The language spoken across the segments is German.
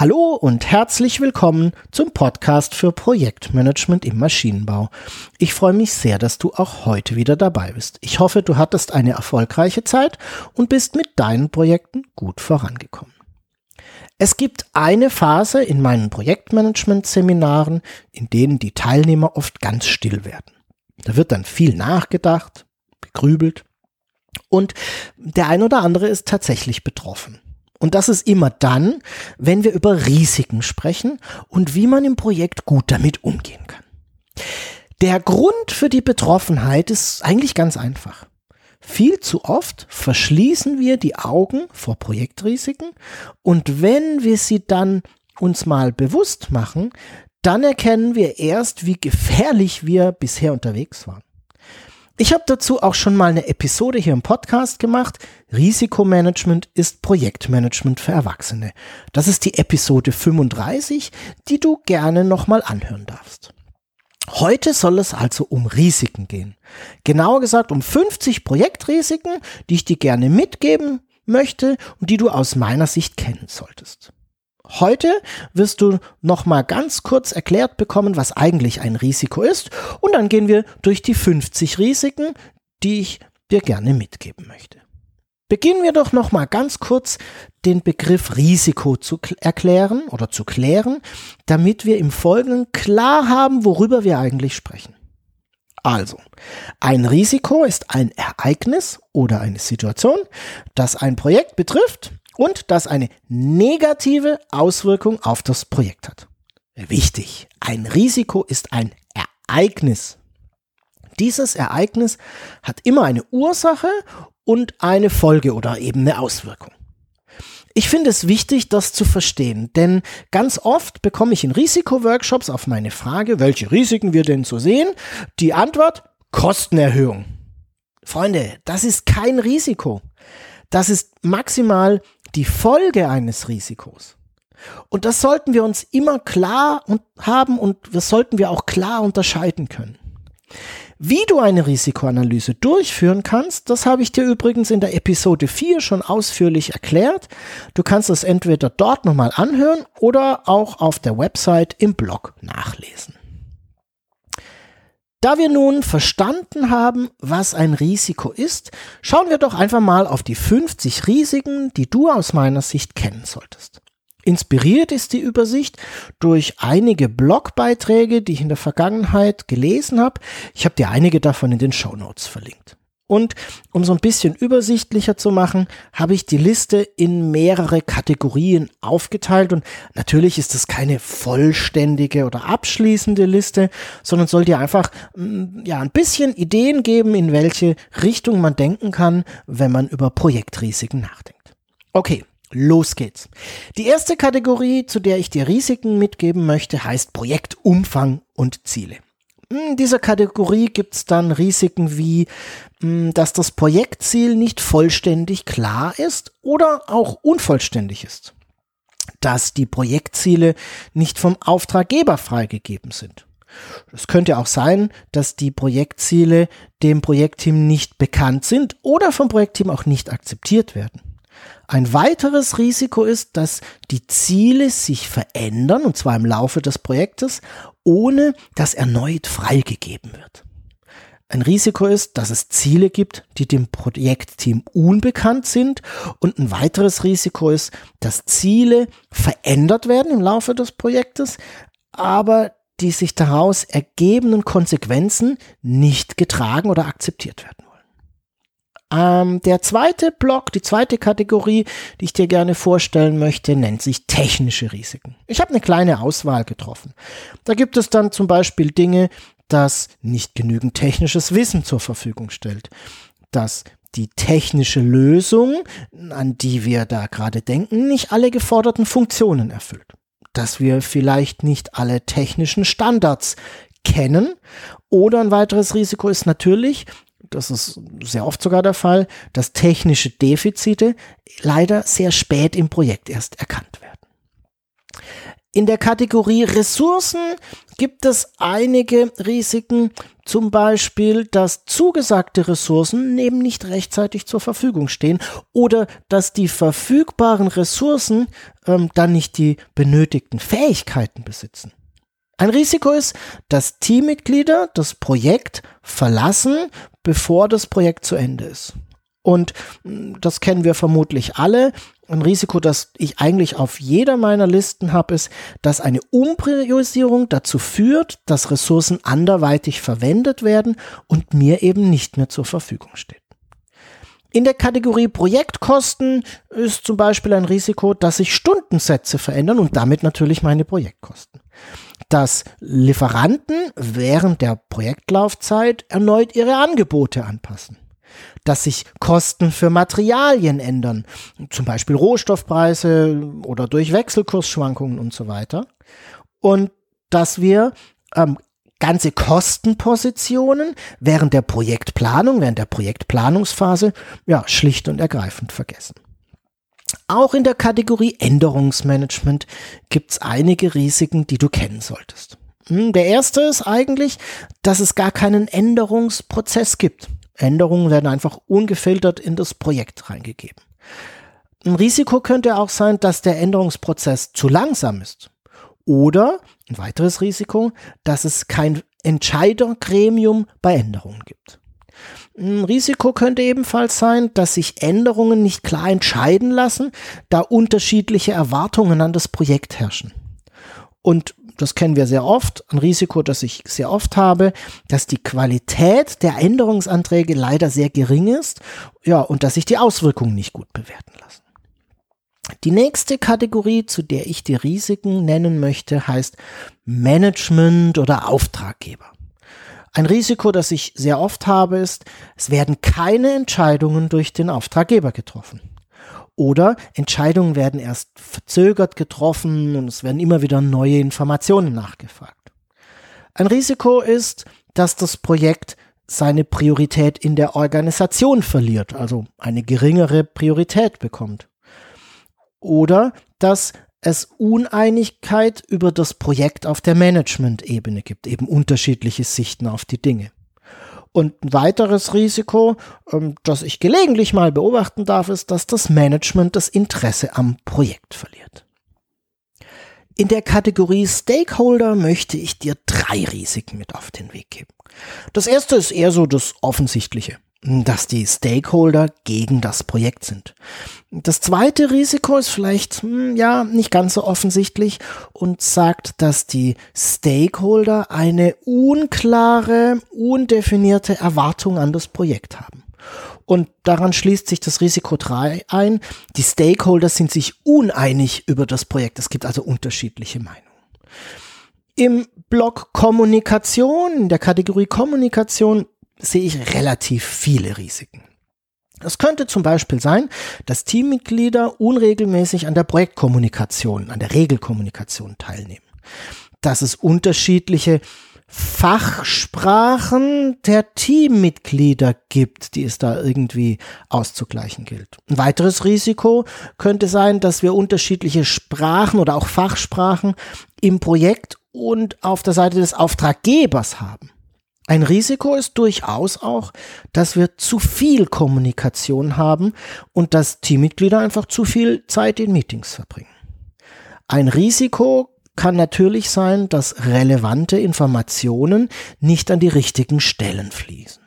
Hallo und herzlich willkommen zum Podcast für Projektmanagement im Maschinenbau. Ich freue mich sehr, dass du auch heute wieder dabei bist. Ich hoffe, du hattest eine erfolgreiche Zeit und bist mit deinen Projekten gut vorangekommen. Es gibt eine Phase in meinen Projektmanagement-Seminaren, in denen die Teilnehmer oft ganz still werden. Da wird dann viel nachgedacht, gegrübelt und der ein oder andere ist tatsächlich betroffen. Und das ist immer dann, wenn wir über Risiken sprechen und wie man im Projekt gut damit umgehen kann. Der Grund für die Betroffenheit ist eigentlich ganz einfach. Viel zu oft verschließen wir die Augen vor Projektrisiken und wenn wir sie dann uns mal bewusst machen, dann erkennen wir erst, wie gefährlich wir bisher unterwegs waren. Ich habe dazu auch schon mal eine Episode hier im Podcast gemacht. Risikomanagement ist Projektmanagement für Erwachsene. Das ist die Episode 35, die du gerne nochmal anhören darfst. Heute soll es also um Risiken gehen. Genauer gesagt um 50 Projektrisiken, die ich dir gerne mitgeben möchte und die du aus meiner Sicht kennen solltest. Heute wirst du noch mal ganz kurz erklärt bekommen, was eigentlich ein Risiko ist und dann gehen wir durch die 50 Risiken, die ich dir gerne mitgeben möchte. Beginnen wir doch noch mal ganz kurz den Begriff Risiko zu erklären oder zu klären, damit wir im Folgenden klar haben, worüber wir eigentlich sprechen. Also, ein Risiko ist ein Ereignis oder eine Situation, das ein Projekt betrifft und das eine negative Auswirkung auf das Projekt hat. Wichtig, ein Risiko ist ein Ereignis. Dieses Ereignis hat immer eine Ursache und eine Folge oder eben eine Auswirkung. Ich finde es wichtig, das zu verstehen, denn ganz oft bekomme ich in Risikoworkshops auf meine Frage, welche Risiken wir denn so sehen, die Antwort Kostenerhöhung. Freunde, das ist kein Risiko. Das ist maximal die Folge eines Risikos. Und das sollten wir uns immer klar haben und das sollten wir auch klar unterscheiden können. Wie du eine Risikoanalyse durchführen kannst, das habe ich dir übrigens in der Episode 4 schon ausführlich erklärt. Du kannst es entweder dort nochmal anhören oder auch auf der Website im Blog nachlesen. Da wir nun verstanden haben, was ein Risiko ist, schauen wir doch einfach mal auf die 50 Risiken, die du aus meiner Sicht kennen solltest. Inspiriert ist die Übersicht durch einige Blogbeiträge, die ich in der Vergangenheit gelesen habe. Ich habe dir einige davon in den Show Notes verlinkt. Und um so ein bisschen übersichtlicher zu machen, habe ich die Liste in mehrere Kategorien aufgeteilt. Und natürlich ist es keine vollständige oder abschließende Liste, sondern soll dir einfach mm, ja, ein bisschen Ideen geben, in welche Richtung man denken kann, wenn man über Projektrisiken nachdenkt. Okay, Los geht's. Die erste Kategorie, zu der ich dir Risiken mitgeben möchte, heißt Projektumfang und Ziele. In dieser Kategorie gibt's dann Risiken wie, hm, dass das Projektziel nicht vollständig klar ist oder auch unvollständig ist. Dass die Projektziele nicht vom Auftraggeber freigegeben sind. Es könnte auch sein, dass die Projektziele dem Projektteam nicht bekannt sind oder vom Projektteam auch nicht akzeptiert werden. Ein weiteres Risiko ist, dass die Ziele sich verändern, und zwar im Laufe des Projektes, ohne dass erneut freigegeben wird. Ein Risiko ist, dass es Ziele gibt, die dem Projektteam unbekannt sind. Und ein weiteres Risiko ist, dass Ziele verändert werden im Laufe des Projektes, aber die sich daraus ergebenden Konsequenzen nicht getragen oder akzeptiert werden. Ähm, der zweite Block, die zweite Kategorie, die ich dir gerne vorstellen möchte, nennt sich technische Risiken. Ich habe eine kleine Auswahl getroffen. Da gibt es dann zum Beispiel Dinge, das nicht genügend technisches Wissen zur Verfügung stellt, dass die technische Lösung, an die wir da gerade denken, nicht alle geforderten Funktionen erfüllt. Dass wir vielleicht nicht alle technischen Standards kennen. Oder ein weiteres Risiko ist natürlich, das ist sehr oft sogar der Fall, dass technische Defizite leider sehr spät im Projekt erst erkannt werden. In der Kategorie Ressourcen gibt es einige Risiken, zum Beispiel, dass zugesagte Ressourcen eben nicht rechtzeitig zur Verfügung stehen oder dass die verfügbaren Ressourcen ähm, dann nicht die benötigten Fähigkeiten besitzen. Ein Risiko ist, dass Teammitglieder das Projekt verlassen, bevor das Projekt zu Ende ist. Und hm, das kennen wir vermutlich alle. Ein Risiko, das ich eigentlich auf jeder meiner Listen habe, ist, dass eine Umpriorisierung dazu führt, dass Ressourcen anderweitig verwendet werden und mir eben nicht mehr zur Verfügung stehen. In der Kategorie Projektkosten ist zum Beispiel ein Risiko, dass sich Stundensätze verändern und damit natürlich meine Projektkosten. Dass Lieferanten während der Projektlaufzeit erneut ihre Angebote anpassen dass sich Kosten für Materialien ändern, zum Beispiel Rohstoffpreise oder durch Wechselkursschwankungen und so weiter. Und dass wir ähm, ganze Kostenpositionen während der Projektplanung, während der Projektplanungsphase, ja, schlicht und ergreifend vergessen. Auch in der Kategorie Änderungsmanagement gibt es einige Risiken, die du kennen solltest. Hm, der erste ist eigentlich, dass es gar keinen Änderungsprozess gibt. Änderungen werden einfach ungefiltert in das Projekt reingegeben. Ein Risiko könnte auch sein, dass der Änderungsprozess zu langsam ist. Oder ein weiteres Risiko, dass es kein Entscheidergremium bei Änderungen gibt. Ein Risiko könnte ebenfalls sein, dass sich Änderungen nicht klar entscheiden lassen, da unterschiedliche Erwartungen an das Projekt herrschen. Und das kennen wir sehr oft, ein Risiko, das ich sehr oft habe, dass die Qualität der Änderungsanträge leider sehr gering ist, ja, und dass sich die Auswirkungen nicht gut bewerten lassen. Die nächste Kategorie, zu der ich die Risiken nennen möchte, heißt Management oder Auftraggeber. Ein Risiko, das ich sehr oft habe, ist, es werden keine Entscheidungen durch den Auftraggeber getroffen. Oder Entscheidungen werden erst verzögert getroffen und es werden immer wieder neue Informationen nachgefragt. Ein Risiko ist, dass das Projekt seine Priorität in der Organisation verliert, also eine geringere Priorität bekommt. Oder dass es Uneinigkeit über das Projekt auf der Management-Ebene gibt, eben unterschiedliche Sichten auf die Dinge. Und ein weiteres Risiko, ähm, das ich gelegentlich mal beobachten darf, ist, dass das Management das Interesse am Projekt verliert. In der Kategorie Stakeholder möchte ich dir drei Risiken mit auf den Weg geben. Das erste ist eher so das Offensichtliche dass die Stakeholder gegen das Projekt sind. Das zweite Risiko ist vielleicht, hm, ja, nicht ganz so offensichtlich und sagt, dass die Stakeholder eine unklare, undefinierte Erwartung an das Projekt haben. Und daran schließt sich das Risiko 3 ein. Die Stakeholder sind sich uneinig über das Projekt. Es gibt also unterschiedliche Meinungen. Im Block Kommunikation, in der Kategorie Kommunikation, sehe ich relativ viele Risiken. Es könnte zum Beispiel sein, dass Teammitglieder unregelmäßig an der Projektkommunikation, an der Regelkommunikation teilnehmen. Dass es unterschiedliche Fachsprachen der Teammitglieder gibt, die es da irgendwie auszugleichen gilt. Ein weiteres Risiko könnte sein, dass wir unterschiedliche Sprachen oder auch Fachsprachen im Projekt und auf der Seite des Auftraggebers haben. Ein Risiko ist durchaus auch, dass wir zu viel Kommunikation haben und dass Teammitglieder einfach zu viel Zeit in Meetings verbringen. Ein Risiko kann natürlich sein, dass relevante Informationen nicht an die richtigen Stellen fließen.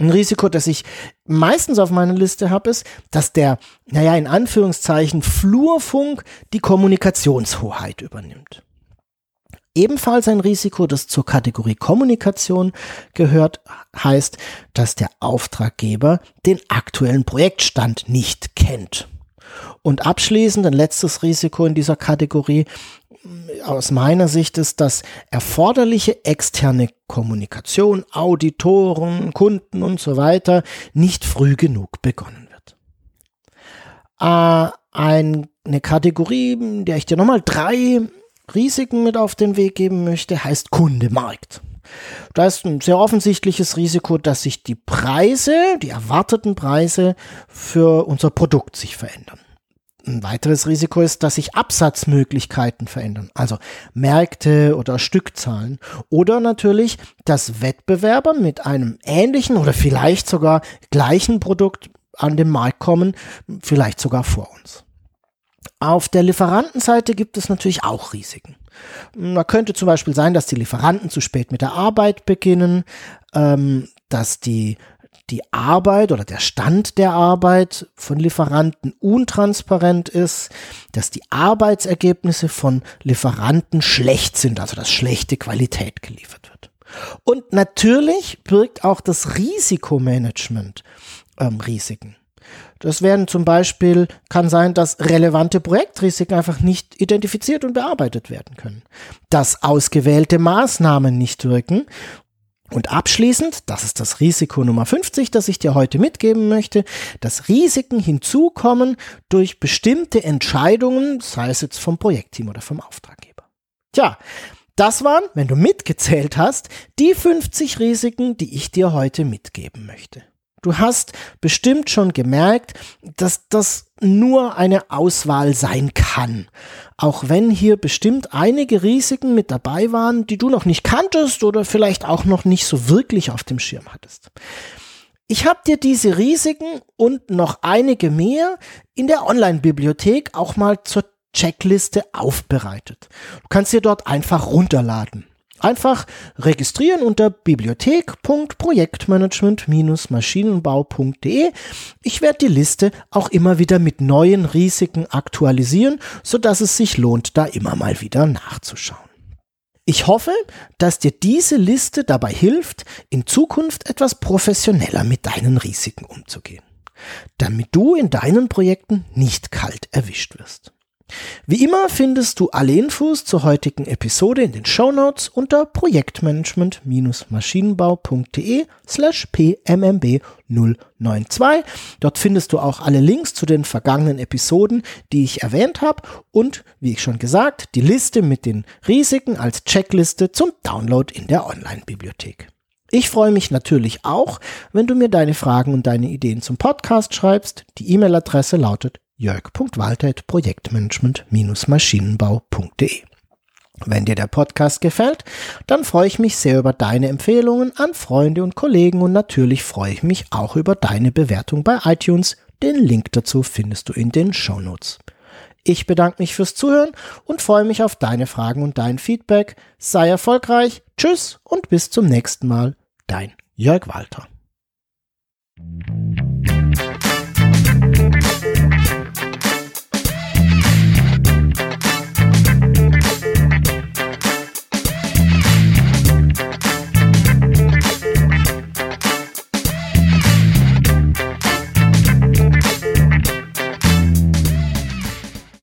Ein Risiko, das ich meistens auf meiner Liste habe, ist, dass der, naja, in Anführungszeichen Flurfunk die Kommunikationshoheit übernimmt. Ebenfalls ein Risiko, das zur Kategorie Kommunikation gehört, heißt, dass der Auftraggeber den aktuellen Projektstand nicht kennt. Und abschließend ein letztes Risiko in dieser Kategorie aus meiner Sicht ist, dass erforderliche externe Kommunikation, Auditoren, Kunden und so weiter nicht früh genug begonnen wird. Äh, eine Kategorie, in der ich dir nochmal drei Risiken mit auf den Weg geben möchte, heißt Kundemarkt. Da ist ein sehr offensichtliches Risiko, dass sich die Preise, die erwarteten Preise für unser Produkt sich verändern. Ein weiteres Risiko ist, dass sich Absatzmöglichkeiten verändern, also Märkte oder Stückzahlen. Oder natürlich, dass Wettbewerber mit einem ähnlichen oder vielleicht sogar gleichen Produkt an den Markt kommen, vielleicht sogar vor uns. Auf der Lieferantenseite gibt es natürlich auch Risiken. Da könnte zum Beispiel sein, dass die Lieferanten zu spät mit der Arbeit beginnen, ähm, dass die die Arbeit oder der Stand der Arbeit von Lieferanten untransparent ist, dass die Arbeitsergebnisse von Lieferanten schlecht sind, also dass schlechte Qualität geliefert wird. Und natürlich birgt auch das Risikomanagement ähm, Risiken. Das werden zum Beispiel, kann sein, dass relevante Projektrisiken einfach nicht identifiziert und bearbeitet werden können. Dass ausgewählte Maßnahmen nicht wirken. Und abschließend, das ist das Risiko Nummer 50, das ich dir heute mitgeben möchte, dass Risiken hinzukommen durch bestimmte Entscheidungen, sei es jetzt vom Projektteam oder vom Auftraggeber. Tja, das waren, wenn du mitgezählt hast, die 50 Risiken, die ich dir heute mitgeben möchte. Du hast bestimmt schon gemerkt, dass das nur eine Auswahl sein kann. Auch wenn hier bestimmt einige Risiken mit dabei waren, die du noch nicht kanntest oder vielleicht auch noch nicht so wirklich auf dem Schirm hattest. Ich habe dir diese Risiken und noch einige mehr in der Online-Bibliothek auch mal zur Checkliste aufbereitet. Du kannst dir dort einfach runterladen. Einfach registrieren unter bibliothek.projektmanagement-maschinenbau.de. Ich werde die Liste auch immer wieder mit neuen Risiken aktualisieren, sodass es sich lohnt, da immer mal wieder nachzuschauen. Ich hoffe, dass dir diese Liste dabei hilft, in Zukunft etwas professioneller mit deinen Risiken umzugehen, damit du in deinen Projekten nicht kalt erwischt wirst. Wie immer findest du alle Infos zur heutigen Episode in den Show Notes unter projektmanagement-maschinenbau.de slash pmmb 092. Dort findest du auch alle Links zu den vergangenen Episoden, die ich erwähnt habe und, wie ich schon gesagt, die Liste mit den Risiken als Checkliste zum Download in der Online-Bibliothek. Ich freue mich natürlich auch, wenn du mir deine Fragen und deine Ideen zum Podcast schreibst. Die E-Mail-Adresse lautet jörg.walter.projektmanagement-maschinenbau.de. Wenn dir der Podcast gefällt, dann freue ich mich sehr über deine Empfehlungen an Freunde und Kollegen und natürlich freue ich mich auch über deine Bewertung bei iTunes. Den Link dazu findest du in den Show Notes. Ich bedanke mich fürs Zuhören und freue mich auf deine Fragen und dein Feedback. Sei erfolgreich, tschüss und bis zum nächsten Mal. Dein Jörg Walter.